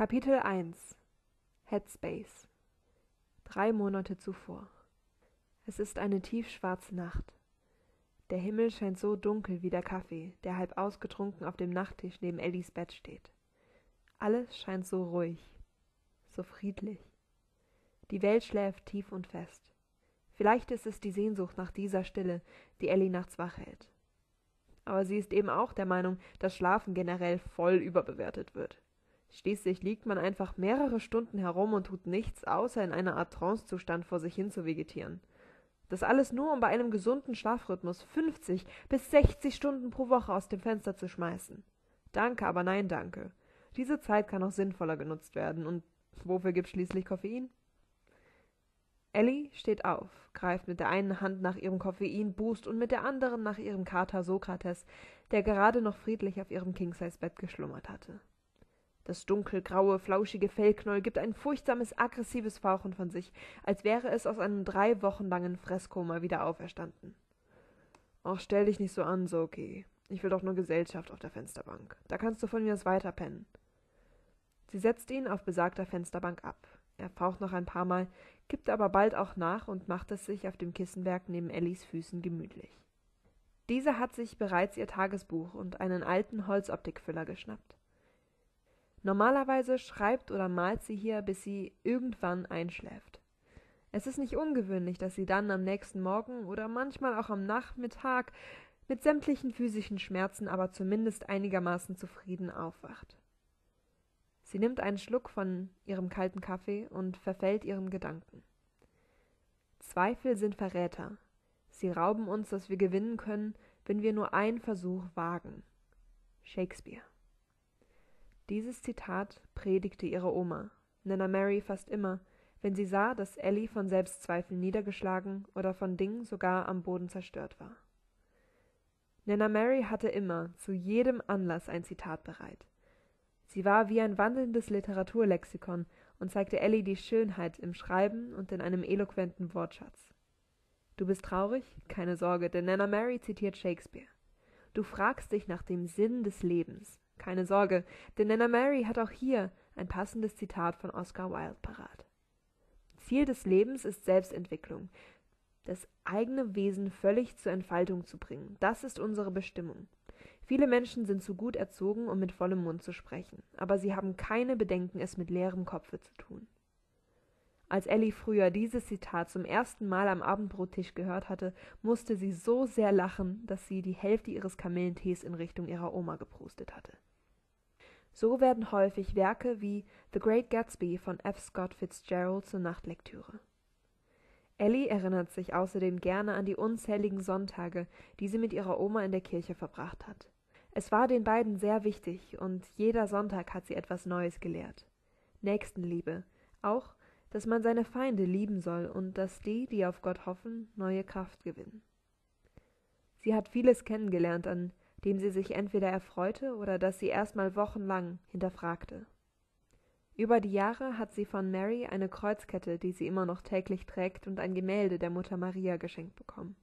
Kapitel 1 Headspace Drei Monate zuvor. Es ist eine tiefschwarze Nacht. Der Himmel scheint so dunkel wie der Kaffee, der halb ausgetrunken auf dem Nachttisch neben Ellies Bett steht. Alles scheint so ruhig, so friedlich. Die Welt schläft tief und fest. Vielleicht ist es die Sehnsucht nach dieser Stille, die Ellie nachts wach hält. Aber sie ist eben auch der Meinung, dass Schlafen generell voll überbewertet wird. Schließlich liegt man einfach mehrere Stunden herum und tut nichts, außer in einer Art Trancezustand vor sich hin zu vegetieren. Das alles nur, um bei einem gesunden Schlafrhythmus 50 bis 60 Stunden pro Woche aus dem Fenster zu schmeißen. Danke, aber nein, danke. Diese Zeit kann auch sinnvoller genutzt werden. Und wofür gibt schließlich Koffein? Ellie steht auf, greift mit der einen Hand nach ihrem Koffeinboost und mit der anderen nach ihrem Kater Sokrates, der gerade noch friedlich auf ihrem King-Size-Bett geschlummert hatte. Das dunkelgraue, flauschige Fellknäuel gibt ein furchtsames, aggressives Fauchen von sich, als wäre es aus einem drei Wochen langen Fresskoma wieder auferstanden. Ach, stell dich nicht so an, Soki. Ich will doch nur Gesellschaft auf der Fensterbank. Da kannst du von mir aus weiterpennen. Sie setzt ihn auf besagter Fensterbank ab. Er faucht noch ein paar Mal, gibt aber bald auch nach und macht es sich auf dem Kissenberg neben Ellis Füßen gemütlich. Diese hat sich bereits ihr Tagesbuch und einen alten Holzoptikfüller geschnappt. Normalerweise schreibt oder malt sie hier, bis sie irgendwann einschläft. Es ist nicht ungewöhnlich, dass sie dann am nächsten Morgen oder manchmal auch am Nachmittag mit sämtlichen physischen Schmerzen, aber zumindest einigermaßen zufrieden aufwacht. Sie nimmt einen Schluck von ihrem kalten Kaffee und verfällt ihren Gedanken. Zweifel sind Verräter. Sie rauben uns, was wir gewinnen können, wenn wir nur einen Versuch wagen. Shakespeare. Dieses Zitat predigte ihre Oma, Nana Mary fast immer, wenn sie sah, dass Ellie von Selbstzweifeln niedergeschlagen oder von Dingen sogar am Boden zerstört war. Nana Mary hatte immer, zu jedem Anlass ein Zitat bereit. Sie war wie ein wandelndes Literaturlexikon und zeigte Ellie die Schönheit im Schreiben und in einem eloquenten Wortschatz. Du bist traurig? Keine Sorge, denn Nana Mary zitiert Shakespeare. Du fragst dich nach dem Sinn des Lebens. Keine Sorge, denn Nana Mary hat auch hier ein passendes Zitat von Oscar Wilde parat. Ziel des Lebens ist Selbstentwicklung, das eigene Wesen völlig zur Entfaltung zu bringen. Das ist unsere Bestimmung. Viele Menschen sind zu gut erzogen, um mit vollem Mund zu sprechen, aber sie haben keine Bedenken, es mit leerem Kopfe zu tun. Als Ellie früher dieses Zitat zum ersten Mal am Abendbrottisch gehört hatte, musste sie so sehr lachen, dass sie die Hälfte ihres Kamillentees in Richtung ihrer Oma geprustet hatte. So werden häufig Werke wie The Great Gatsby von F. Scott Fitzgerald zur Nachtlektüre. Ellie erinnert sich außerdem gerne an die unzähligen Sonntage, die sie mit ihrer Oma in der Kirche verbracht hat. Es war den beiden sehr wichtig, und jeder Sonntag hat sie etwas Neues gelehrt. Nächstenliebe, auch, dass man seine Feinde lieben soll und dass die, die auf Gott hoffen, neue Kraft gewinnen. Sie hat vieles kennengelernt, an dem sie sich entweder erfreute oder das sie erstmal wochenlang hinterfragte. Über die Jahre hat sie von Mary eine Kreuzkette, die sie immer noch täglich trägt, und ein Gemälde der Mutter Maria geschenkt bekommen.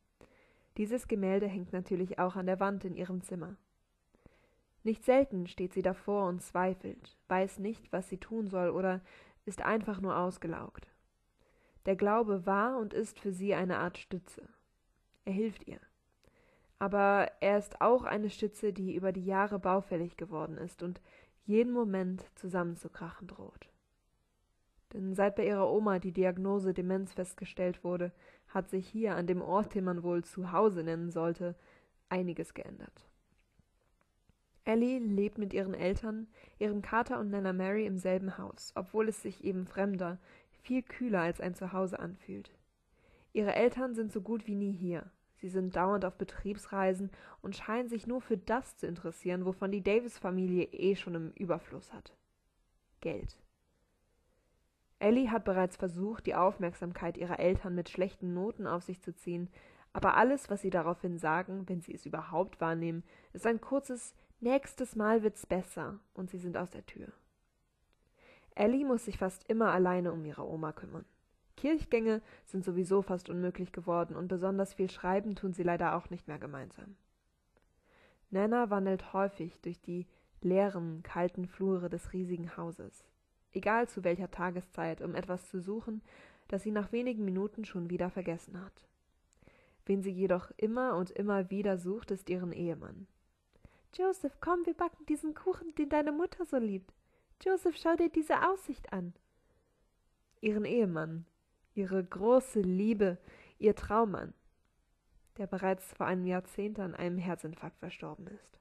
Dieses Gemälde hängt natürlich auch an der Wand in ihrem Zimmer. Nicht selten steht sie davor und zweifelt, weiß nicht, was sie tun soll oder ist einfach nur ausgelaugt. Der Glaube war und ist für sie eine Art Stütze. Er hilft ihr. Aber er ist auch eine Stütze, die über die Jahre baufällig geworden ist und jeden Moment zusammenzukrachen droht. Denn seit bei ihrer Oma die Diagnose Demenz festgestellt wurde, hat sich hier an dem Ort, den man wohl zu Hause nennen sollte, einiges geändert. Ellie lebt mit ihren Eltern, ihrem Kater und Nana Mary im selben Haus, obwohl es sich eben fremder, viel kühler als ein Zuhause anfühlt. Ihre Eltern sind so gut wie nie hier. Sie sind dauernd auf Betriebsreisen und scheinen sich nur für das zu interessieren, wovon die Davis-Familie eh schon im Überfluss hat. Geld. Ellie hat bereits versucht, die Aufmerksamkeit ihrer Eltern mit schlechten Noten auf sich zu ziehen, aber alles, was sie daraufhin sagen, wenn sie es überhaupt wahrnehmen, ist ein kurzes Nächstes Mal wird's besser, und sie sind aus der Tür. Ellie muss sich fast immer alleine um ihre Oma kümmern. Kirchgänge sind sowieso fast unmöglich geworden und besonders viel Schreiben tun sie leider auch nicht mehr gemeinsam. Nana wandelt häufig durch die leeren, kalten Flure des riesigen Hauses. egal zu welcher Tageszeit, um etwas zu suchen, das sie nach wenigen Minuten schon wieder vergessen hat. Wen sie jedoch immer und immer wieder sucht, ist ihren Ehemann. Joseph, komm, wir backen diesen Kuchen, den deine Mutter so liebt. Joseph, schau dir diese Aussicht an. Ihren Ehemann, ihre große Liebe, ihr Traummann, der bereits vor einem Jahrzehnt an einem Herzinfarkt verstorben ist.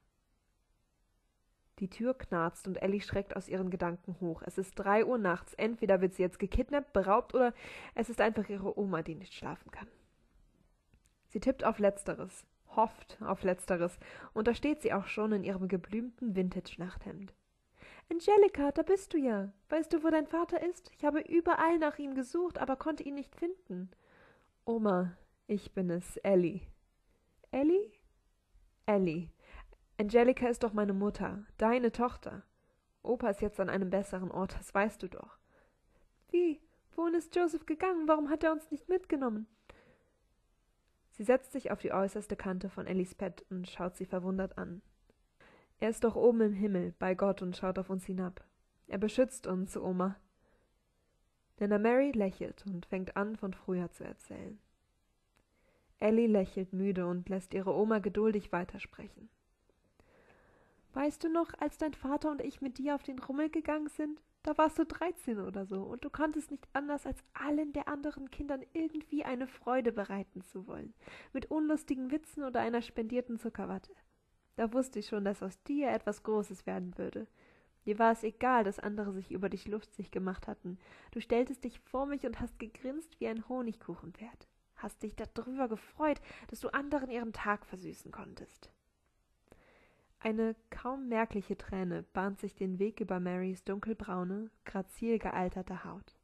Die Tür knarzt und Ellie schreckt aus ihren Gedanken hoch. Es ist drei Uhr nachts. Entweder wird sie jetzt gekidnappt, beraubt oder es ist einfach ihre Oma, die nicht schlafen kann. Sie tippt auf Letzteres, hofft auf Letzteres, und da steht sie auch schon in ihrem geblümten Vintage-Nachthemd. Angelika, da bist du ja. Weißt du, wo dein Vater ist? Ich habe überall nach ihm gesucht, aber konnte ihn nicht finden. Oma, ich bin es, Ellie. Ellie? Ellie. Angelika ist doch meine Mutter, deine Tochter. Opa ist jetzt an einem besseren Ort, das weißt du doch. Wie? Wohin ist Joseph gegangen? Warum hat er uns nicht mitgenommen? Sie setzt sich auf die äußerste Kante von Ellis Bett und schaut sie verwundert an. Er ist doch oben im Himmel, bei Gott und schaut auf uns hinab. Er beschützt uns, Oma. Nana Mary lächelt und fängt an, von früher zu erzählen. Ellie lächelt müde und lässt ihre Oma geduldig weitersprechen. Weißt du noch, als dein Vater und ich mit dir auf den Rummel gegangen sind? Da warst du dreizehn oder so, und du konntest nicht anders, als allen der anderen Kindern irgendwie eine Freude bereiten zu wollen, mit unlustigen Witzen oder einer spendierten Zuckerwatte. Da wusste ich schon, dass aus dir etwas Großes werden würde. Dir war es egal, dass andere sich über dich lustig gemacht hatten. Du stelltest dich vor mich und hast gegrinst wie ein Honigkuchenpferd. Hast dich darüber gefreut, dass du anderen ihren Tag versüßen konntest. Eine kaum merkliche Träne bahnt sich den Weg über Marys dunkelbraune, grazil gealterte Haut.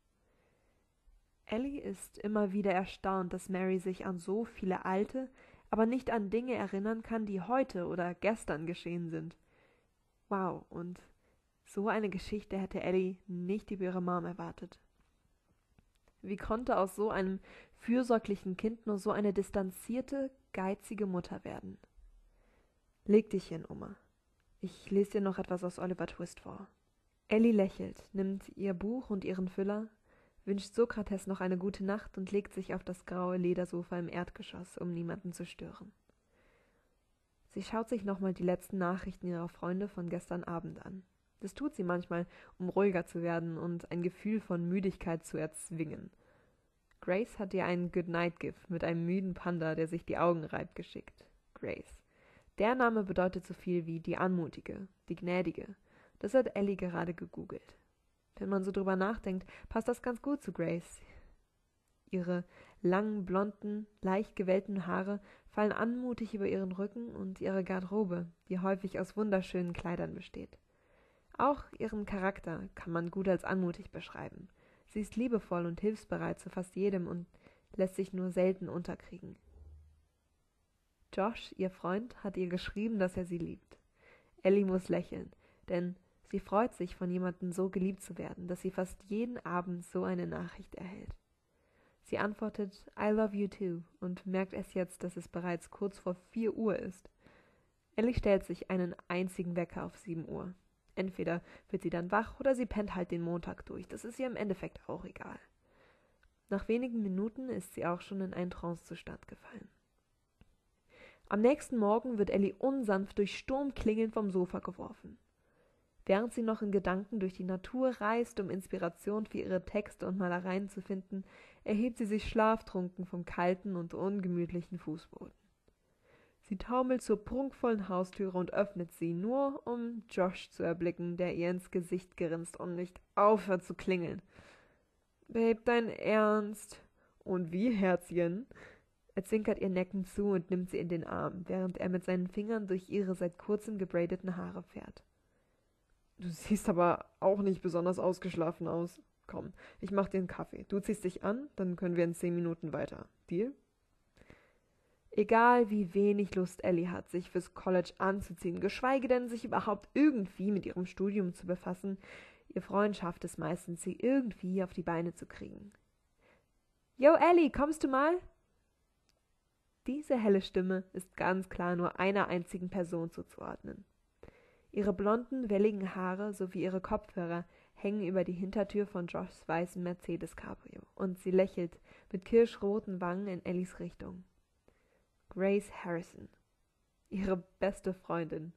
Ellie ist immer wieder erstaunt, dass Mary sich an so viele alte, aber nicht an Dinge erinnern kann, die heute oder gestern geschehen sind. Wow, und so eine Geschichte hätte Ellie nicht über ihre Mom erwartet. Wie konnte aus so einem fürsorglichen Kind nur so eine distanzierte, geizige Mutter werden? Leg dich hin, Oma. Ich lese dir noch etwas aus Oliver Twist vor. Ellie lächelt, nimmt ihr Buch und ihren Füller, wünscht Sokrates noch eine gute Nacht und legt sich auf das graue Ledersofa im Erdgeschoss, um niemanden zu stören. Sie schaut sich nochmal die letzten Nachrichten ihrer Freunde von gestern Abend an. Das tut sie manchmal, um ruhiger zu werden und ein Gefühl von Müdigkeit zu erzwingen. Grace hat ihr einen Goodnight-Gift mit einem müden Panda, der sich die Augen reibt, geschickt. Grace. Der Name bedeutet so viel wie die Anmutige, die Gnädige. Das hat Ellie gerade gegoogelt. Wenn man so drüber nachdenkt, passt das ganz gut zu Grace. Ihre langen, blonden, leicht gewellten Haare fallen anmutig über ihren Rücken und ihre Garderobe, die häufig aus wunderschönen Kleidern besteht. Auch ihren Charakter kann man gut als anmutig beschreiben. Sie ist liebevoll und hilfsbereit zu fast jedem und lässt sich nur selten unterkriegen. Josh, ihr Freund, hat ihr geschrieben, dass er sie liebt. Ellie muss lächeln, denn sie freut sich, von jemandem so geliebt zu werden, dass sie fast jeden Abend so eine Nachricht erhält. Sie antwortet I love you too und merkt erst jetzt, dass es bereits kurz vor vier Uhr ist. Ellie stellt sich einen einzigen Wecker auf sieben Uhr. Entweder wird sie dann wach oder sie pennt halt den Montag durch. Das ist ihr im Endeffekt auch egal. Nach wenigen Minuten ist sie auch schon in einen Trancezustand gefallen. Am nächsten Morgen wird Ellie unsanft durch Sturmklingeln vom Sofa geworfen. Während sie noch in Gedanken durch die Natur reist, um Inspiration für ihre Texte und Malereien zu finden, erhebt sie sich schlaftrunken vom kalten und ungemütlichen Fußboden. Sie taumelt zur prunkvollen Haustüre und öffnet sie, nur um Josh zu erblicken, der ihr ins Gesicht grinst und nicht aufhört zu klingeln. Babe, dein Ernst? Und wie, Herzchen? Er zwinkert ihr neckend zu und nimmt sie in den Arm, während er mit seinen Fingern durch ihre seit kurzem gebraideten Haare fährt. Du siehst aber auch nicht besonders ausgeschlafen aus. Komm, ich mach dir einen Kaffee. Du ziehst dich an, dann können wir in zehn Minuten weiter. Deal? Egal wie wenig Lust Ellie hat, sich fürs College anzuziehen, geschweige denn sich überhaupt irgendwie mit ihrem Studium zu befassen, ihr Freund schafft es meistens, sie irgendwie auf die Beine zu kriegen. Yo, Ellie, kommst du mal? Diese helle Stimme ist ganz klar nur einer einzigen Person zuzuordnen. Ihre blonden, welligen Haare sowie ihre Kopfhörer hängen über die Hintertür von Joshs weißem Mercedes Cabrio und sie lächelt mit kirschroten Wangen in Ellies Richtung. Grace Harrison. Ihre beste Freundin.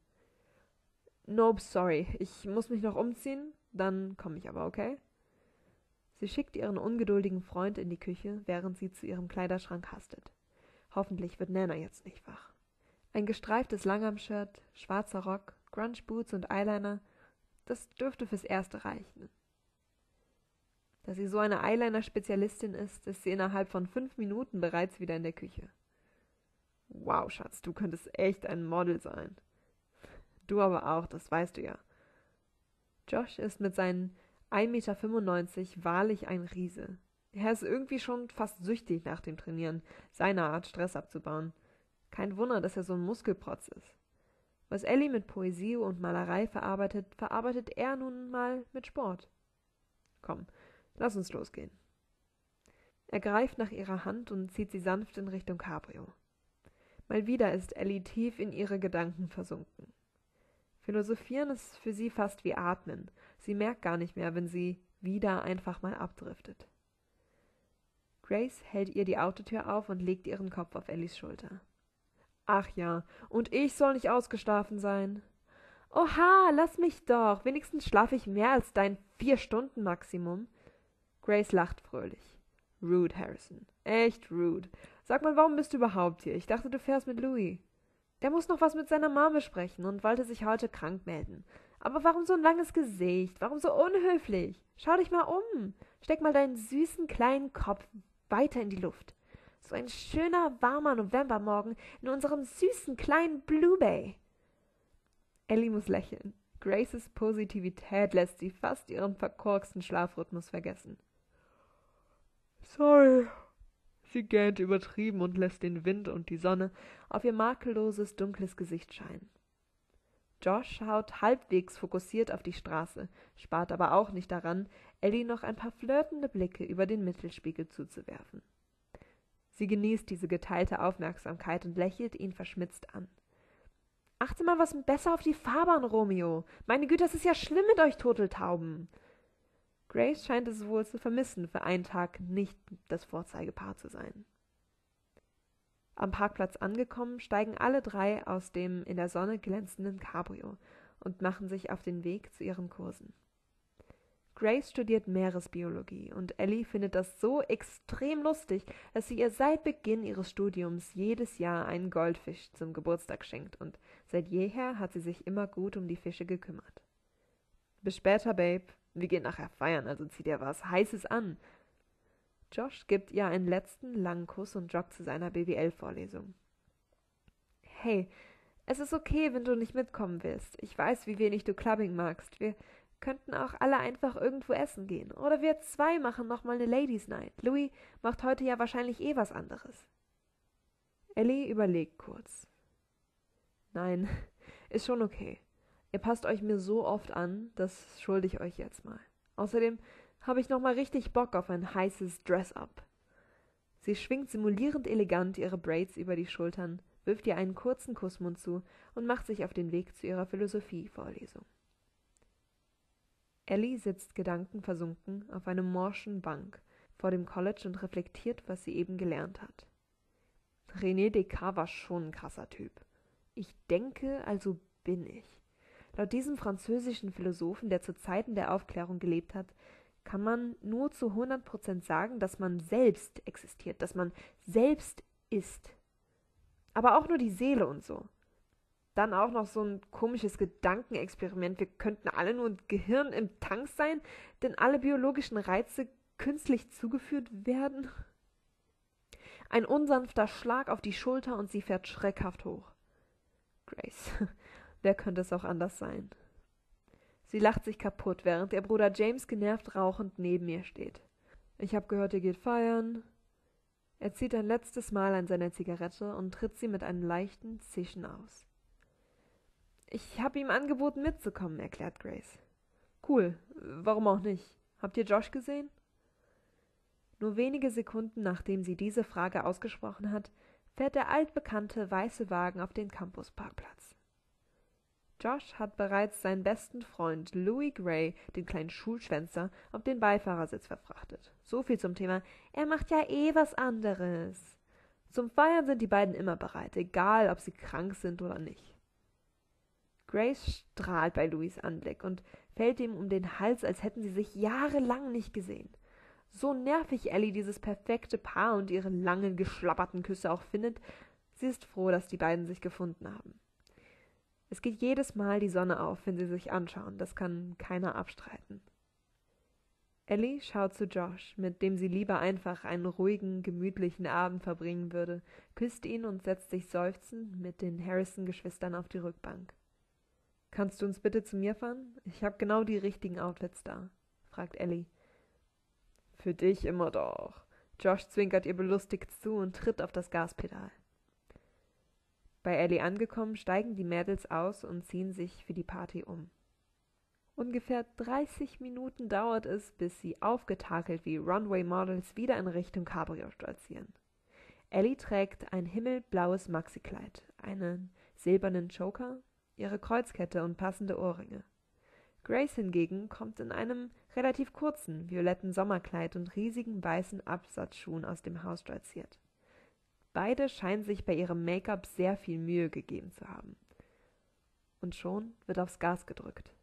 Nope, sorry. Ich muss mich noch umziehen. Dann komme ich aber, okay? Sie schickt ihren ungeduldigen Freund in die Küche, während sie zu ihrem Kleiderschrank hastet. Hoffentlich wird Nana jetzt nicht wach. Ein gestreiftes Langarm-Shirt, schwarzer Rock, Grunge-Boots und Eyeliner, das dürfte fürs Erste reichen. Da sie so eine Eyeliner-Spezialistin ist, ist sie innerhalb von fünf Minuten bereits wieder in der Küche. Wow, Schatz, du könntest echt ein Model sein. Du aber auch, das weißt du ja. Josh ist mit seinen 1,95 Meter wahrlich ein Riese. Er ist irgendwie schon fast süchtig nach dem Trainieren, seiner Art Stress abzubauen. Kein Wunder, dass er so ein Muskelprotz ist. Was Ellie mit Poesie und Malerei verarbeitet, verarbeitet er nun mal mit Sport. Komm, lass uns losgehen. Er greift nach ihrer Hand und zieht sie sanft in Richtung Cabrio. Mal wieder ist Ellie tief in ihre Gedanken versunken. Philosophieren ist für sie fast wie Atmen. Sie merkt gar nicht mehr, wenn sie wieder einfach mal abdriftet. Grace hält ihr die Autotür auf und legt ihren Kopf auf Ellies Schulter. Ach ja, und ich soll nicht ausgeschlafen sein. Oha, lass mich doch. Wenigstens schlafe ich mehr als dein vier Stunden Maximum. Grace lacht fröhlich. Rude, Harrison. Echt rude. Sag mal, warum bist du überhaupt hier? Ich dachte, du fährst mit Louis. Der muss noch was mit seiner Mama besprechen und wollte sich heute krank melden. Aber warum so ein langes Gesicht? Warum so unhöflich? Schau dich mal um. Steck mal deinen süßen kleinen Kopf weiter in die Luft. So ein schöner, warmer Novembermorgen in unserem süßen kleinen Blue Bay. Ellie muss lächeln. Graces Positivität lässt sie fast ihren verkorksten Schlafrhythmus vergessen. Sorry. Sie gähnt übertrieben und lässt den Wind und die Sonne auf ihr makelloses, dunkles Gesicht scheinen. Josh schaut halbwegs fokussiert auf die Straße, spart aber auch nicht daran, Ellie noch ein paar flirtende Blicke über den Mittelspiegel zuzuwerfen. Sie genießt diese geteilte Aufmerksamkeit und lächelt ihn verschmitzt an. Achte mal was besser auf die Fahrbahn, Romeo. Meine Güte, das ist ja schlimm mit euch Turteltauben. Grace scheint es wohl zu vermissen, für einen Tag nicht das Vorzeigepaar zu sein. Am Parkplatz angekommen, steigen alle drei aus dem in der Sonne glänzenden Cabrio und machen sich auf den Weg zu ihren Kursen. Grace studiert Meeresbiologie und Ellie findet das so extrem lustig, dass sie ihr seit Beginn ihres Studiums jedes Jahr einen Goldfisch zum Geburtstag schenkt und seit jeher hat sie sich immer gut um die Fische gekümmert. Bis später, Babe. Wir gehen nachher feiern, also zieh dir was Heißes an. Josh gibt ihr einen letzten langen Kuss und joggt zu seiner BWL-Vorlesung. Hey, es ist okay, wenn du nicht mitkommen willst. Ich weiß, wie wenig du Clubbing magst. Wir könnten auch alle einfach irgendwo essen gehen. Oder wir zwei machen nochmal eine Ladies Night. Louis macht heute ja wahrscheinlich eh was anderes. Ellie überlegt kurz. Nein, ist schon okay. Ihr passt euch mir so oft an, das schulde ich euch jetzt mal. Außerdem habe ich noch mal richtig Bock auf ein heißes Dress-up. Sie schwingt simulierend elegant ihre Braids über die Schultern, wirft ihr einen kurzen Kussmund zu und macht sich auf den Weg zu ihrer Philosophie-Vorlesung. Ellie sitzt gedankenversunken auf einem morschen Bank vor dem College und reflektiert, was sie eben gelernt hat. René Descartes war schon ein krasser Typ. Ich denke, also bin ich. Laut diesem französischen Philosophen, der zu Zeiten der Aufklärung gelebt hat, kann man nur zu 100% sagen, dass man selbst existiert, dass man selbst ist. Aber auch nur die Seele und so. Dann auch noch so ein komisches Gedankenexperiment. Wir könnten alle nur ein Gehirn im Tank sein, denn alle biologischen Reize künstlich zugeführt werden. Ein unsanfter Schlag auf die Schulter und sie fährt schreckhaft hoch. Grace, wer könnte es auch anders sein? Sie lacht sich kaputt, während ihr Bruder James genervt rauchend neben ihr steht. Ich hab gehört, ihr geht feiern. Er zieht ein letztes Mal an seiner Zigarette und tritt sie mit einem leichten Zischen aus. Ich hab ihm angeboten, mitzukommen, erklärt Grace. Cool, warum auch nicht? Habt ihr Josh gesehen? Nur wenige Sekunden nachdem sie diese Frage ausgesprochen hat, fährt der altbekannte weiße Wagen auf den Campusparkplatz. Josh hat bereits seinen besten Freund Louis Gray, den kleinen Schulschwänzer, auf den Beifahrersitz verfrachtet. So viel zum Thema, er macht ja eh was anderes. Zum Feiern sind die beiden immer bereit, egal ob sie krank sind oder nicht. Grace strahlt bei Louis Anblick und fällt ihm um den Hals, als hätten sie sich jahrelang nicht gesehen. So nervig Ellie dieses perfekte Paar und ihre langen, geschlapperten Küsse auch findet, sie ist froh, dass die beiden sich gefunden haben. Es geht jedes Mal die Sonne auf, wenn sie sich anschauen, das kann keiner abstreiten. Ellie schaut zu Josh, mit dem sie lieber einfach einen ruhigen, gemütlichen Abend verbringen würde, küsst ihn und setzt sich seufzend mit den Harrison-Geschwistern auf die Rückbank. Kannst du uns bitte zu mir fahren? Ich habe genau die richtigen Outfits da, fragt Ellie. Für dich immer doch. Josh zwinkert ihr belustigt zu und tritt auf das Gaspedal. Bei Ellie angekommen, steigen die Mädels aus und ziehen sich für die Party um. Ungefähr 30 Minuten dauert es, bis sie aufgetakelt wie Runway-Models wieder in Richtung Cabrio stolzieren. Ellie trägt ein himmelblaues Maxikleid, einen silbernen Choker, ihre Kreuzkette und passende Ohrringe. Grace hingegen kommt in einem relativ kurzen, violetten Sommerkleid und riesigen weißen Absatzschuhen aus dem Haus stolziert. Beide scheinen sich bei ihrem Make-up sehr viel Mühe gegeben zu haben. Und schon wird aufs Gas gedrückt.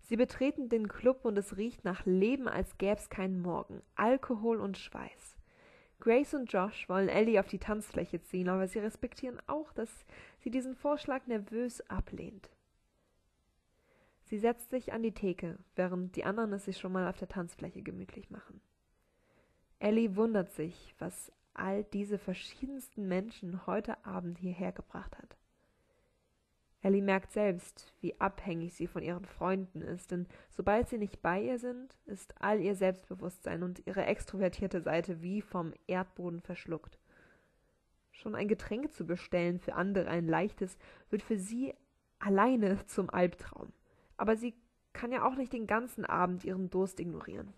Sie betreten den Club und es riecht nach Leben, als gäb's keinen Morgen, Alkohol und Schweiß. Grace und Josh wollen Ellie auf die Tanzfläche ziehen, aber sie respektieren auch, dass sie diesen Vorschlag nervös ablehnt. Sie setzt sich an die Theke, während die anderen es sich schon mal auf der Tanzfläche gemütlich machen. Ellie wundert sich, was all diese verschiedensten Menschen heute Abend hierher gebracht hat. Ellie merkt selbst, wie abhängig sie von ihren Freunden ist, denn sobald sie nicht bei ihr sind, ist all ihr Selbstbewusstsein und ihre extrovertierte Seite wie vom Erdboden verschluckt. Schon ein Getränk zu bestellen für andere ein leichtes wird für sie alleine zum Albtraum. Aber sie kann ja auch nicht den ganzen Abend ihren Durst ignorieren.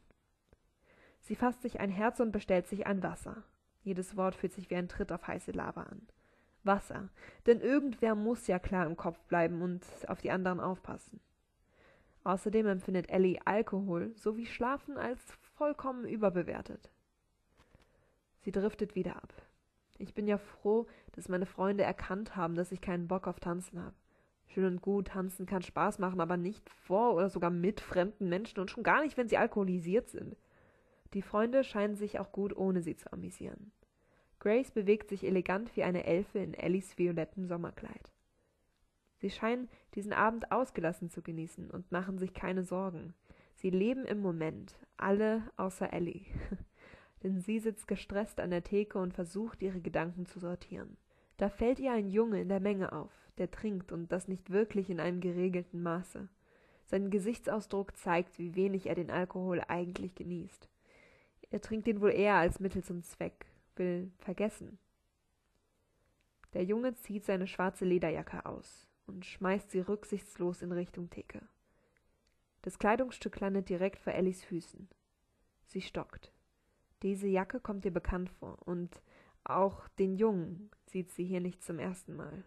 Sie fasst sich ein Herz und bestellt sich ein Wasser. Jedes Wort fühlt sich wie ein Tritt auf heiße Lava an. Wasser, denn irgendwer muss ja klar im Kopf bleiben und auf die anderen aufpassen. Außerdem empfindet Ellie Alkohol sowie Schlafen als vollkommen überbewertet. Sie driftet wieder ab. Ich bin ja froh, dass meine Freunde erkannt haben, dass ich keinen Bock auf Tanzen habe. Schön und gut, tanzen kann Spaß machen, aber nicht vor oder sogar mit fremden Menschen und schon gar nicht, wenn sie alkoholisiert sind. Die Freunde scheinen sich auch gut ohne sie zu amüsieren. Grace bewegt sich elegant wie eine Elfe in Ellies violettem Sommerkleid. Sie scheinen diesen Abend ausgelassen zu genießen und machen sich keine Sorgen. Sie leben im Moment, alle außer Ellie. Denn sie sitzt gestresst an der Theke und versucht, ihre Gedanken zu sortieren. Da fällt ihr ein Junge in der Menge auf, der trinkt und das nicht wirklich in einem geregelten Maße. Sein Gesichtsausdruck zeigt, wie wenig er den Alkohol eigentlich genießt. Er trinkt ihn wohl eher als Mittel zum Zweck, will vergessen. Der Junge zieht seine schwarze Lederjacke aus und schmeißt sie rücksichtslos in Richtung Theke. Das Kleidungsstück landet direkt vor Ellis Füßen. Sie stockt. Diese Jacke kommt ihr bekannt vor, und auch den Jungen sieht sie hier nicht zum ersten Mal.